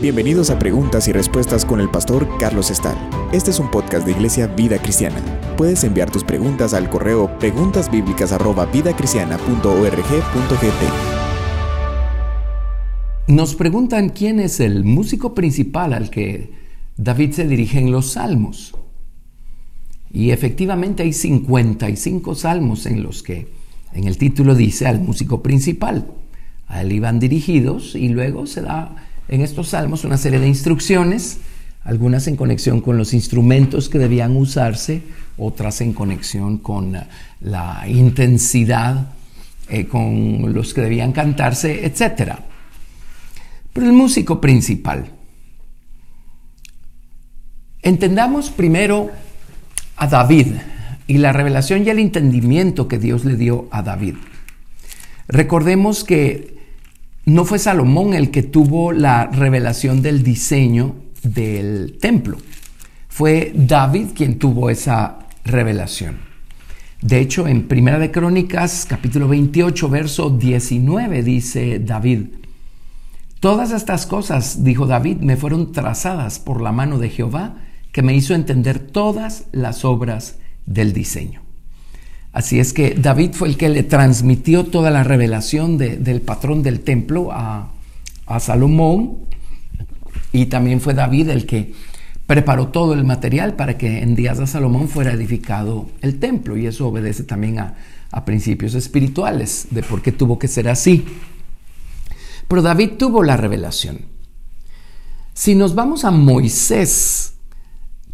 Bienvenidos a Preguntas y Respuestas con el pastor Carlos Estal. Este es un podcast de Iglesia Vida Cristiana. Puedes enviar tus preguntas al correo preguntasbiblicas@vidacristiana.org.gt. Nos preguntan quién es el músico principal al que David se dirige en los salmos. Y efectivamente hay 55 salmos en los que en el título dice al músico principal. A él iban dirigidos y luego se da en estos salmos una serie de instrucciones, algunas en conexión con los instrumentos que debían usarse, otras en conexión con la intensidad eh, con los que debían cantarse, etc. Pero el músico principal. Entendamos primero a David y la revelación y el entendimiento que Dios le dio a David. Recordemos que no fue Salomón el que tuvo la revelación del diseño del templo. Fue David quien tuvo esa revelación. De hecho, en Primera de Crónicas, capítulo 28, verso 19, dice David, Todas estas cosas, dijo David, me fueron trazadas por la mano de Jehová, que me hizo entender todas las obras del diseño. Así es que David fue el que le transmitió toda la revelación del patrón del templo a, Salomón y también fue David el que preparó todo el material para que en días de Salomón fuera edificado el templo y eso obedece también a, a principios espirituales de por qué tuvo que ser así. Pero David tuvo la revelación. Si nos vamos a Moisés,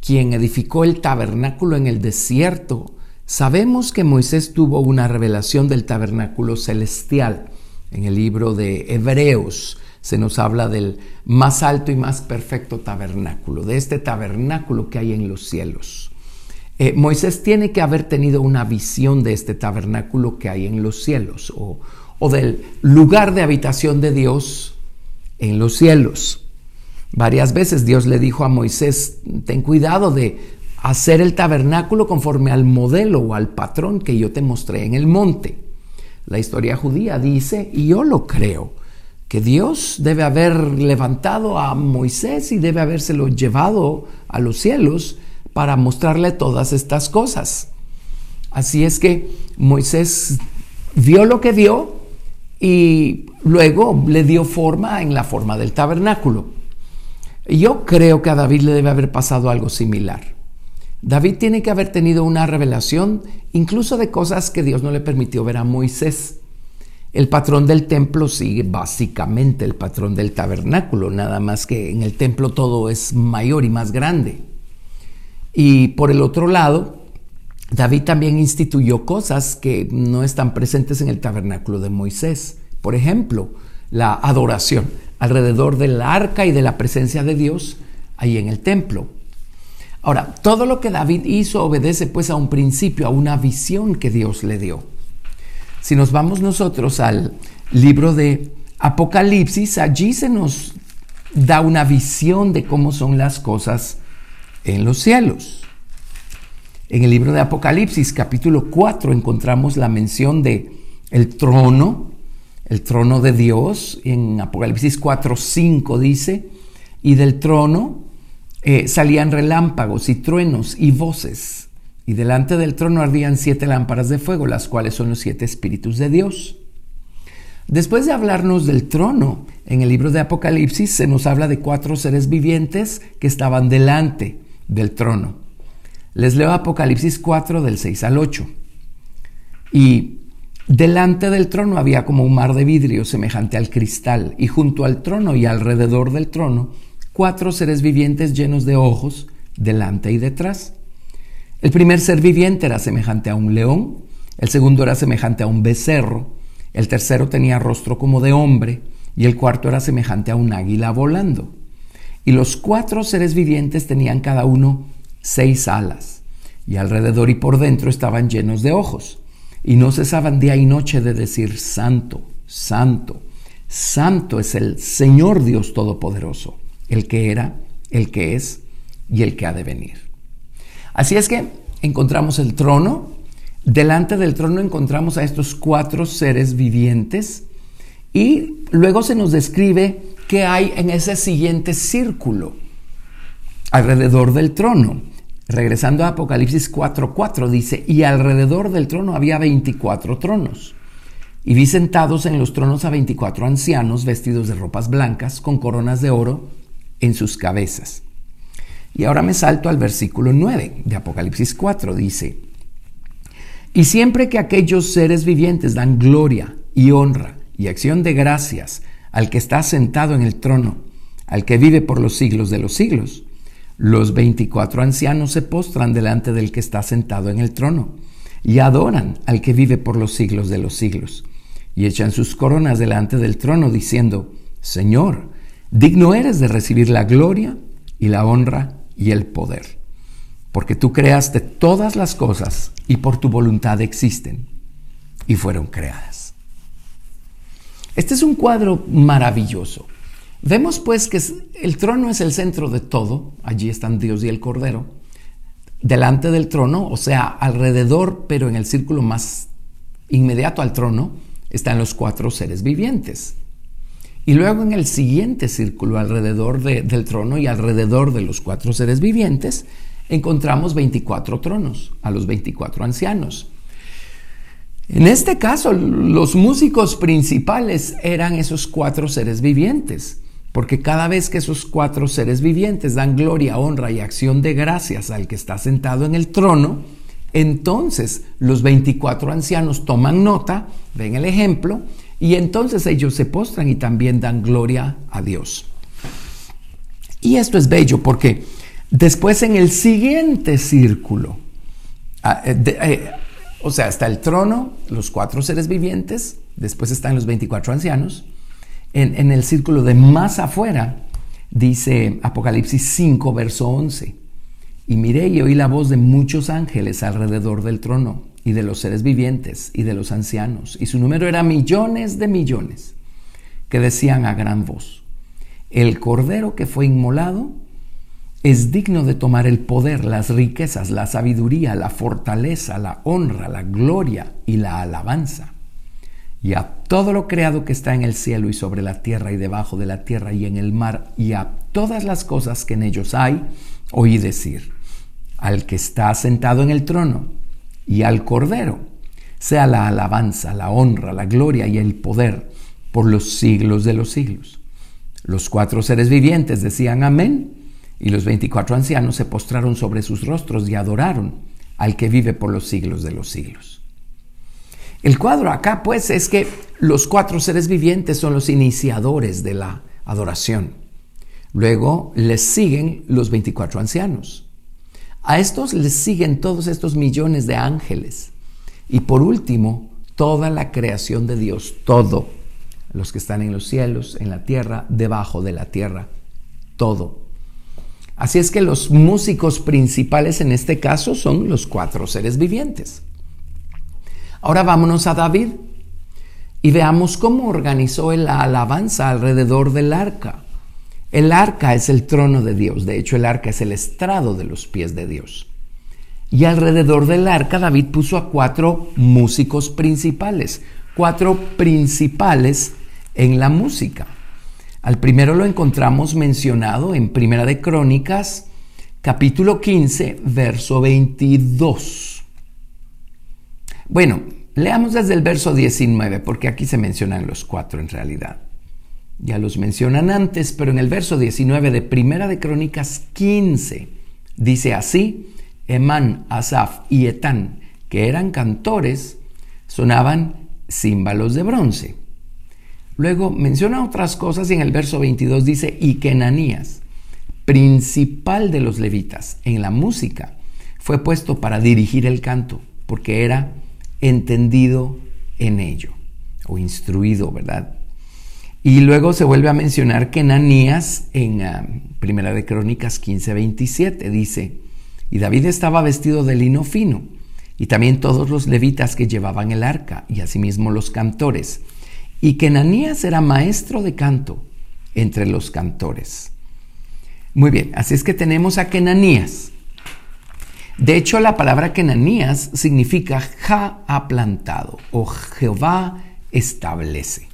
quien edificó el tabernáculo en el desierto, Sabemos que Moisés tuvo una revelación del tabernáculo celestial. En el libro de Hebreos se nos habla del más alto y más perfecto tabernáculo, de este tabernáculo que hay en los cielos. Eh, Moisés tiene que haber tenido una visión de este tabernáculo que hay en los cielos o, o del lugar de habitación de Dios en los cielos. Varias veces Dios le dijo a Moisés, ten cuidado de hacer el tabernáculo conforme al modelo o al patrón que yo te mostré en el monte. La historia judía dice, y yo lo creo, que Dios debe haber levantado a Moisés y debe habérselo llevado a los cielos para mostrarle todas estas cosas. Así es que Moisés vio lo que vio y luego le dio forma en la forma del tabernáculo. Yo creo que a David le debe haber pasado algo similar. David tiene que haber tenido una revelación incluso de cosas que Dios no le permitió ver a Moisés. El patrón del templo sigue básicamente el patrón del tabernáculo, nada más que en el templo todo es mayor y más grande. Y por el otro lado, David también instituyó cosas que no están presentes en el tabernáculo de Moisés. Por ejemplo, la adoración alrededor del arca y de la presencia de Dios ahí en el templo. Ahora, todo lo que David hizo obedece pues a un principio, a una visión que Dios le dio. Si nos vamos nosotros al libro de Apocalipsis, allí se nos da una visión de cómo son las cosas en los cielos. En el libro de Apocalipsis, capítulo 4, encontramos la mención de el trono, el trono de Dios. En Apocalipsis 4, 5 dice, y del trono eh, salían relámpagos y truenos y voces, y delante del trono ardían siete lámparas de fuego, las cuales son los siete espíritus de Dios. Después de hablarnos del trono, en el libro de Apocalipsis se nos habla de cuatro seres vivientes que estaban delante del trono. Les leo Apocalipsis 4 del 6 al 8. Y delante del trono había como un mar de vidrio semejante al cristal, y junto al trono y alrededor del trono cuatro seres vivientes llenos de ojos, delante y detrás. El primer ser viviente era semejante a un león, el segundo era semejante a un becerro, el tercero tenía rostro como de hombre, y el cuarto era semejante a un águila volando. Y los cuatro seres vivientes tenían cada uno seis alas, y alrededor y por dentro estaban llenos de ojos, y no cesaban día y noche de decir, Santo, Santo, Santo es el Señor Dios Todopoderoso el que era, el que es y el que ha de venir. Así es que encontramos el trono, delante del trono encontramos a estos cuatro seres vivientes y luego se nos describe qué ¿qué hay en ese siguiente círculo alrededor del trono? Regresando a Apocalipsis 4:4 dice, y alrededor del trono había 24 tronos. Y vi sentados en los tronos a 24 ancianos vestidos de ropas blancas con coronas de oro en sus cabezas. Y ahora me salto al versículo 9 de Apocalipsis 4, dice, y siempre que aquellos seres vivientes dan gloria y honra y acción de gracias al que está sentado en el trono, al que vive por los siglos de los siglos, los 24 ancianos se postran delante del que está sentado en el trono y adoran al que vive por los siglos de los siglos y echan sus coronas delante del trono diciendo, Señor, digno eres de recibir la gloria y la honra y el poder, porque tú creaste todas las cosas y por tu voluntad existen y fueron creadas. Este es un cuadro maravilloso. Vemos pues que el trono es el centro de todo, allí están Dios y el Cordero, delante del trono, o sea, alrededor, pero en el círculo más inmediato al trono, están los cuatro seres vivientes. Y luego en el siguiente círculo alrededor del trono y alrededor de los cuatro seres vivientes, encontramos 24 tronos, a los 24 ancianos. En este caso, los músicos principales eran esos cuatro seres vivientes, porque cada vez que esos cuatro seres vivientes dan gloria, honra y acción de gracias al que está sentado en el trono, entonces los 24 ancianos toman nota, ven el ejemplo, y entonces ellos se postran y también dan gloria a Dios. Y esto es bello porque después en el siguiente círculo, ah, eh, eh, o sea, está el trono, los cuatro seres vivientes, después están los 24 ancianos, en, el círculo de más afuera, dice Apocalipsis 5, verso 11. Y miré y oí la voz de muchos ángeles alrededor del trono, y de los seres vivientes, y de los ancianos, y su número era millones de millones, que decían a gran voz, el cordero que fue inmolado es digno de tomar el poder, las riquezas, la sabiduría, la fortaleza, la honra, la gloria y la alabanza. Y a todo lo creado que está en el cielo y sobre la tierra y debajo de la tierra y en el mar y a todas las cosas que en ellos hay, oí decir, al que está sentado en el trono y al Cordero, sea la alabanza, la honra, la gloria y el poder por los siglos de los siglos. Los cuatro seres vivientes decían amén y los veinticuatro ancianos se postraron sobre sus rostros y adoraron al que vive por los siglos de los siglos. El cuadro acá pues es que los cuatro seres vivientes son los iniciadores de la adoración. Luego les siguen los veinticuatro ancianos. A estos les siguen todos estos millones de ángeles. Y por último, toda la creación de Dios, todo, los que están en los cielos, en la tierra, debajo de la tierra, todo. Así es que los músicos principales en este caso son los cuatro seres vivientes. Ahora vámonos a David y veamos cómo organizó la alabanza alrededor del arca. El arca es el trono de Dios, de hecho el arca es el estrado de los pies de Dios. Y alrededor del arca David puso a cuatro músicos principales, cuatro principales en la música. Al primero lo encontramos mencionado en Primera de Crónicas, capítulo 15, verso 22. Bueno, leamos desde el verso 19, porque aquí se mencionan los cuatro en realidad. Ya los mencionan antes, pero en el verso 19 de Primera de Crónicas 15 dice así, Emán, Asaf y Etán, que eran cantores, sonaban címbalos de bronce. Luego menciona otras cosas y en el verso 22 dice, y que principal de los levitas en la música, fue puesto para dirigir el canto, porque era entendido en ello, o instruido, ¿verdad? Y luego se vuelve a mencionar que Ananías en ah, Primera de Crónicas 15, 27 dice, y David estaba vestido de lino fino, y también todos los levitas que llevaban el arca, y asimismo los cantores, y que Ananías era maestro de canto entre los cantores. Muy bien, así es que tenemos a Kenanías. De hecho, la palabra Kenanías significa Ja ha plantado o Jehová establece.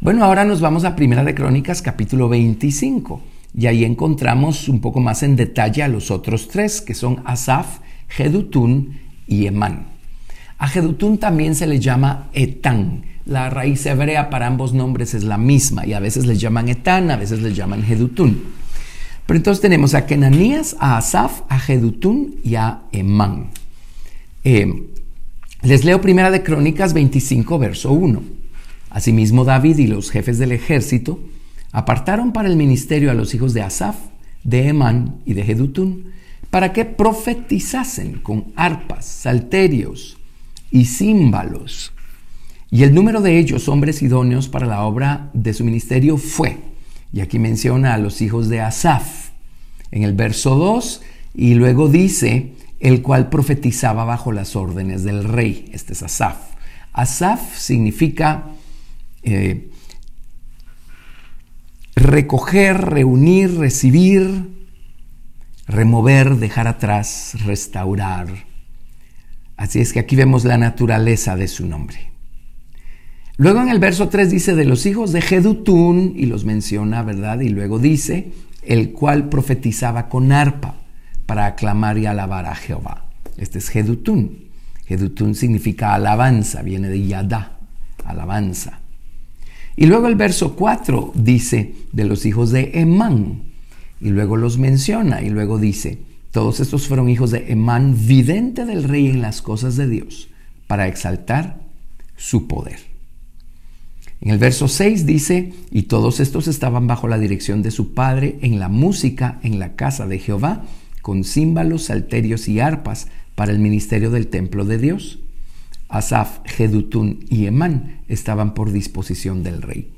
Bueno, ahora nos vamos a Primera de Crónicas capítulo 25 y ahí encontramos un poco más en detalle a los otros tres, que son Asaf, Jedutún y Emán. A Jedutún también se le llama Etán. La raíz hebrea para ambos nombres es la misma y a veces les llaman Etán, a veces les llaman Jedutún. Pero entonces tenemos a Kenanías, a Asaf, a Jedutún y a Emán. Eh, les leo Primera de Crónicas 25, verso 1. Asimismo David y los jefes del ejército apartaron para el ministerio a los hijos de Asaf, de Emán y de Jedutún, para que profetizasen con arpas, salterios y címbalos. Y el número de ellos, hombres idóneos para la obra de su ministerio, fue, y aquí menciona a los hijos de Asaf, en el verso 2, y luego dice, el cual profetizaba bajo las órdenes del rey. Este es Asaf. Asaf significa eh, recoger, reunir, recibir, remover, dejar atrás, restaurar. Así es que aquí vemos la naturaleza de su nombre. Luego en el verso 3 dice de los hijos de Jedutún y los menciona, ¿verdad? Y luego dice, el cual profetizaba con arpa para aclamar y alabar a Jehová. Este es Jedutún. Jedutún significa alabanza, viene de Yadá, alabanza. Y luego el verso 4 dice de los hijos de Emán, y luego los menciona, y luego dice, todos estos fueron hijos de Emán, vidente del rey en las cosas de Dios, para exaltar su poder. En el verso 6 dice, y todos estos estaban bajo la dirección de su padre en la música en la casa de Jehová, con címbalos, salterios y arpas para el ministerio del templo de Dios. Asaf, Jedutún y Emán estaban por disposición del rey.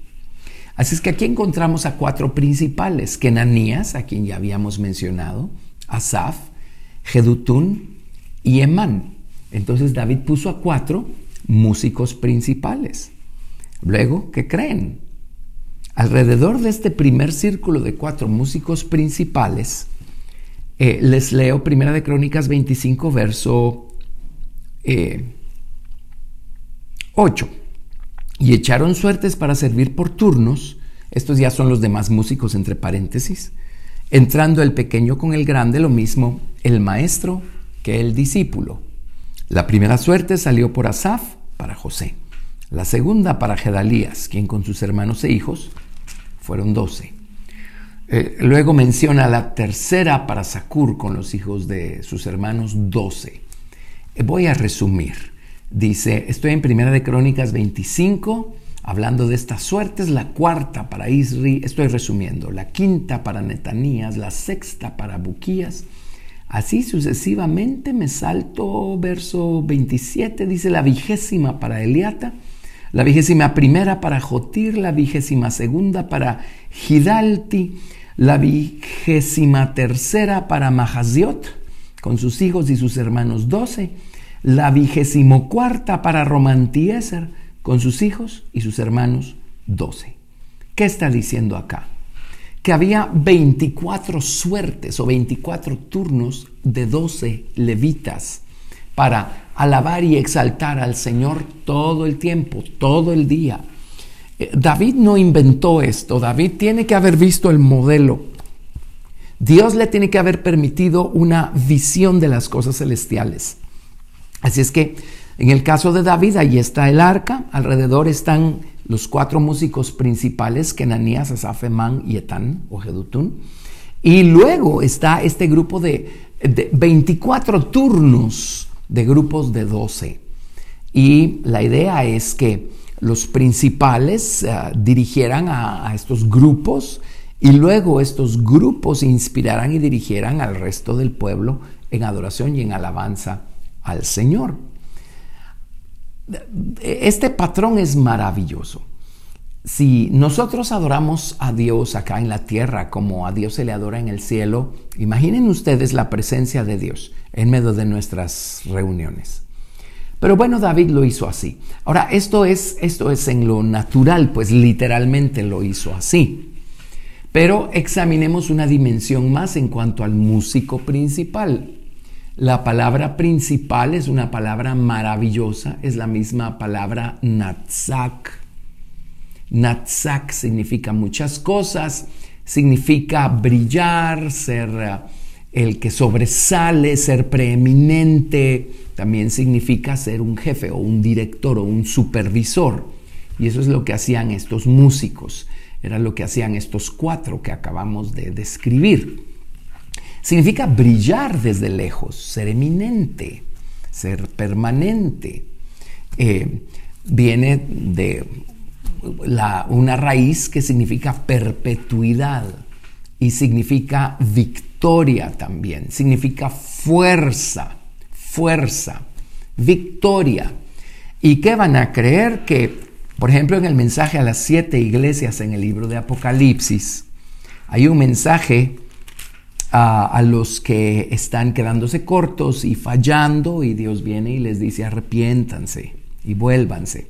Así es que aquí encontramos a cuatro principales, Kenanías, a quien ya habíamos mencionado, Asaf, Jedutún y Emán. Entonces David puso a cuatro músicos principales. Luego, ¿qué creen? Alrededor de este primer círculo de cuatro músicos principales, eh, les leo Primera de Crónicas 25, verso eh, 8. Y echaron suertes para servir por turnos. Estos ya son los demás músicos entre paréntesis. Entrando el pequeño con el grande, lo mismo el maestro que el discípulo. La primera suerte salió por Asaf para José. La segunda para Gedalías, quien con sus hermanos e hijos fueron doce. Eh, luego menciona la tercera para Sacur con los hijos de sus hermanos doce. Eh, voy a resumir. Dice, estoy en Primera de Crónicas 25, hablando de estas suertes, la cuarta para Isri, estoy resumiendo, la quinta para Netanías, la sexta para Buquías. Así sucesivamente me salto verso 27, dice la vigésima para Eliata, la vigésima primera para Jotir, la vigésima segunda para Gidalti, la vigésima tercera para Mahaziot, con sus hijos y sus hermanos doce, la vigésimo cuarta para Romantieser con sus hijos y sus hermanos doce. ¿Qué está diciendo acá? Que había 24 suertes o 24 turnos de 12 levitas para alabar y exaltar al Señor todo el tiempo, todo el día. Eh, David no inventó esto, David tiene que haber visto el modelo. Dios le tiene que haber permitido una visión de las cosas celestiales. Así es que en el caso de David, ahí está el arca, alrededor están los cuatro músicos principales, Kenanías, Asaf, y Etán o Jedutún. Y luego está este grupo de, 24 turnos de grupos de 12. Y la idea es que los principales eh, dirigieran a, a, estos grupos y luego estos grupos inspirarán y dirigieran al resto del pueblo en adoración y en alabanza al Señor. Este patrón es maravilloso. Si nosotros adoramos a Dios acá en la tierra como a Dios se le adora en el cielo, imaginen ustedes la presencia de Dios en medio de nuestras reuniones. Pero bueno, David lo hizo así. Ahora, esto es, esto es en lo natural, pues literalmente lo hizo así. Pero examinemos una dimensión más en cuanto al músico principal. La palabra principal es una palabra maravillosa, es la misma palabra Natzak, Natzak significa muchas cosas, significa brillar, ser eh, el que sobresale, ser preeminente, también significa ser un jefe o un director o un supervisor. Y eso es lo que hacían estos músicos, era lo que hacían estos cuatro que acabamos de describir. Significa brillar desde lejos, ser eminente, ser permanente. Eh, viene de una raíz que significa perpetuidad y significa victoria también, significa fuerza, fuerza, victoria. ¿Y qué van a creer? Que, por ejemplo, en el mensaje a las siete iglesias en el libro de Apocalipsis, hay un mensaje a, los que están quedándose cortos y fallando y Dios viene y les dice arrepiéntanse y vuélvanse.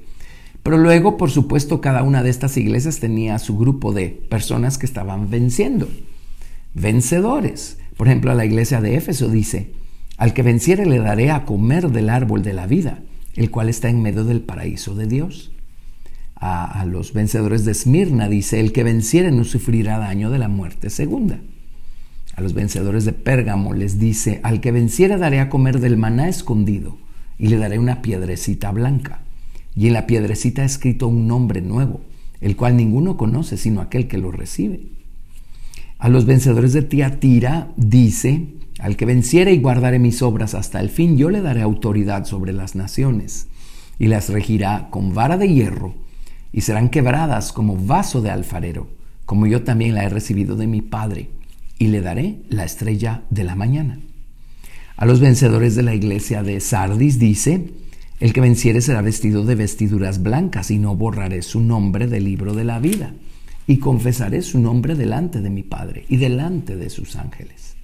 Pero luego, por supuesto, cada una de estas iglesias tenía su grupo de personas que estaban venciendo, vencedores. Por ejemplo, a la iglesia de Éfeso dice, al que venciere le daré a comer del árbol de la vida, el cual está en medio del paraíso de Dios. A, a los vencedores de Esmirna dice, el que venciere no sufrirá daño de la muerte segunda. A los vencedores de Pérgamo les dice, al que venciere daré a comer del maná escondido y le daré una piedrecita blanca. Y en la piedrecita ha escrito un nombre nuevo, el cual ninguno conoce sino aquel que lo recibe. A los vencedores de Tiatira dice, al que venciere y guardare mis obras hasta el fin, yo le daré autoridad sobre las naciones, y las regirá con vara de hierro, y serán quebradas como vaso de alfarero, como yo también la he recibido de mi Padre y le daré la estrella de la mañana. A los vencedores de la iglesia de Sardis dice, el que venciere será vestido de vestiduras blancas y no borraré su nombre del libro de la vida y confesaré su nombre delante de mi Padre y delante de sus ángeles.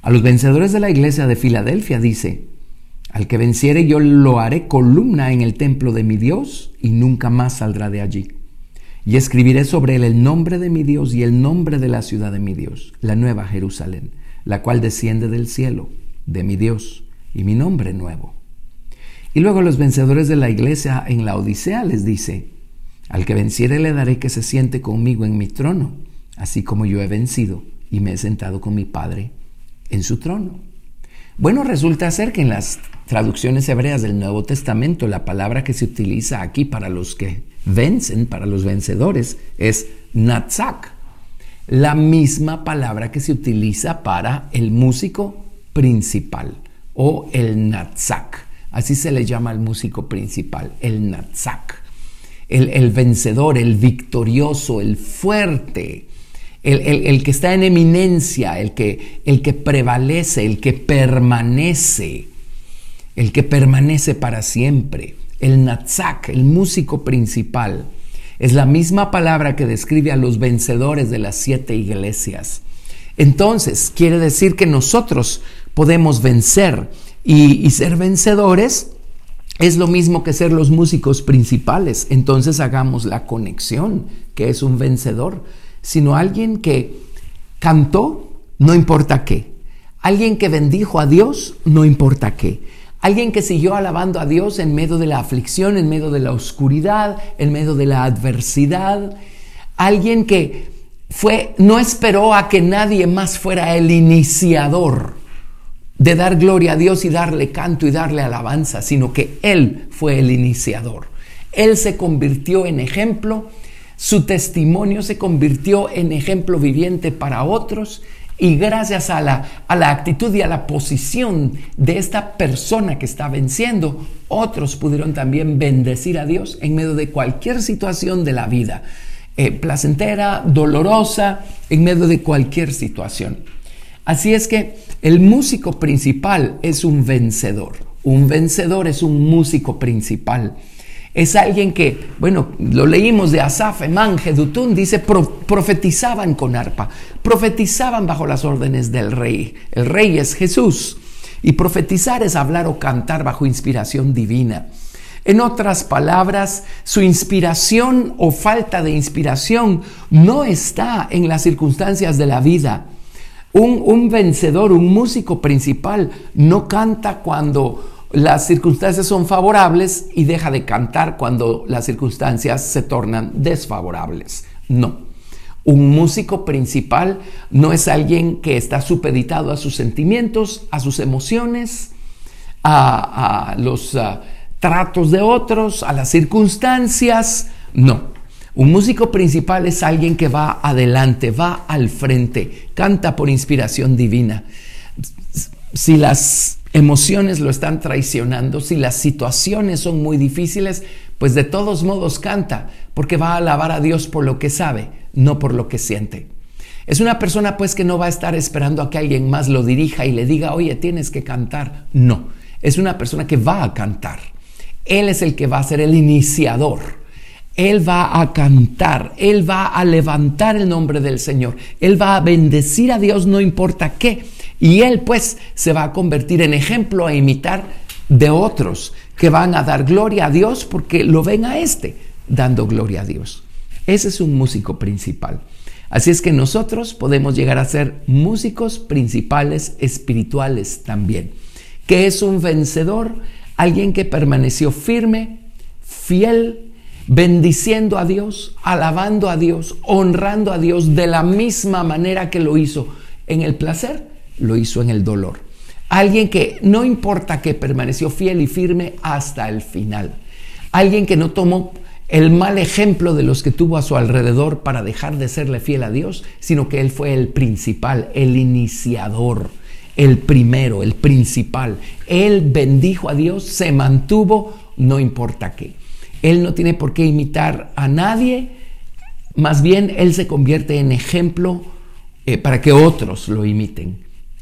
A los vencedores de la iglesia de Filadelfia dice, al que venciere yo lo haré columna en el templo de mi Dios y nunca más saldrá de allí. Y escribiré sobre él el nombre de mi Dios y el nombre de la ciudad de mi Dios, la nueva Jerusalén, la cual desciende del cielo, de mi Dios, y mi nombre nuevo. Y luego los vencedores de la iglesia en la Odisea les dice, al que venciere le daré que se siente conmigo en mi trono, así como yo he vencido y me he sentado con mi Padre en su trono. Bueno, resulta ser que en las traducciones hebreas del Nuevo Testamento la palabra que se utiliza aquí para los que vencen, para los vencedores, es Natzak. La misma palabra que se utiliza para el músico principal o el Natzak. Así se le llama al músico principal, el Natzak. El, vencedor, el victorioso, el fuerte, el, el, que está en eminencia, el que, el que prevalece, el que permanece, el que permanece para siempre el Natzak, el músico principal, es la misma palabra que describe a los vencedores de las siete iglesias. Entonces, quiere decir que nosotros podemos vencer y, ser vencedores es lo mismo que ser los músicos principales. Entonces hagamos la conexión, que es un vencedor, sino alguien que cantó, no importa qué. Alguien que bendijo a Dios, no importa qué. Alguien que siguió alabando a Dios en medio de la aflicción, en medio de la oscuridad, en medio de la adversidad. Alguien que fue, no esperó a que nadie más fuera el iniciador de dar gloria a Dios y darle canto y darle alabanza, sino que Él fue el iniciador. Él se convirtió en ejemplo, su testimonio se convirtió en ejemplo viviente para otros y gracias a la, a la, actitud y a la posición de esta persona que está venciendo, otros pudieron también bendecir a Dios en medio de cualquier situación de la vida, eh, placentera, dolorosa, en medio de cualquier situación. Así es que el músico principal es un vencedor. Un vencedor es un músico principal. Es alguien que, bueno, lo leímos de Asaf, Emán, Jedutún, dice, profetizaban con arpa, profetizaban bajo las órdenes del rey. El rey es Jesús. Y profetizar es hablar o cantar bajo inspiración divina. En otras palabras, su inspiración o falta de inspiración no está en las circunstancias de la vida. Un, un vencedor, un músico principal, no canta cuando las circunstancias son favorables y deja de cantar cuando las circunstancias se tornan desfavorables. No. Un músico principal no es alguien que está supeditado a sus sentimientos, a sus emociones, a, los ah, tratos de otros, a las circunstancias. No. Un músico principal es alguien que va adelante, va al frente, canta por inspiración divina. Si las emociones lo están traicionando, si las situaciones son muy difíciles, pues de todos modos canta, porque va a alabar a Dios por lo que sabe, no por lo que siente. Es una persona pues que no va a estar esperando a que alguien más lo dirija y le diga, oye, tienes que cantar. No, es una persona que va a cantar. Él es el que va a ser el iniciador. Él va a cantar, Él va a levantar el nombre del Señor, Él va a bendecir a Dios no importa qué. Y él pues se va a convertir en ejemplo a imitar de otros que van a dar gloria a Dios porque lo ven a este dando gloria a Dios. Ese es un músico principal. Así es que nosotros podemos llegar a ser músicos principales espirituales también. que es un vencedor? Alguien que permaneció firme, fiel, bendiciendo a Dios, alabando a Dios, honrando a Dios de la misma manera que lo hizo en el placer lo hizo en el dolor. Alguien que no importa que permaneció fiel y firme hasta el final. Alguien que no tomó el mal ejemplo de los que tuvo a su alrededor para dejar de serle fiel a Dios, sino que él fue el principal, el iniciador, el primero, el principal. Él bendijo a Dios, se mantuvo, no importa qué. Él no tiene por qué imitar a nadie, más bien él se convierte en ejemplo eh, para que otros lo imiten.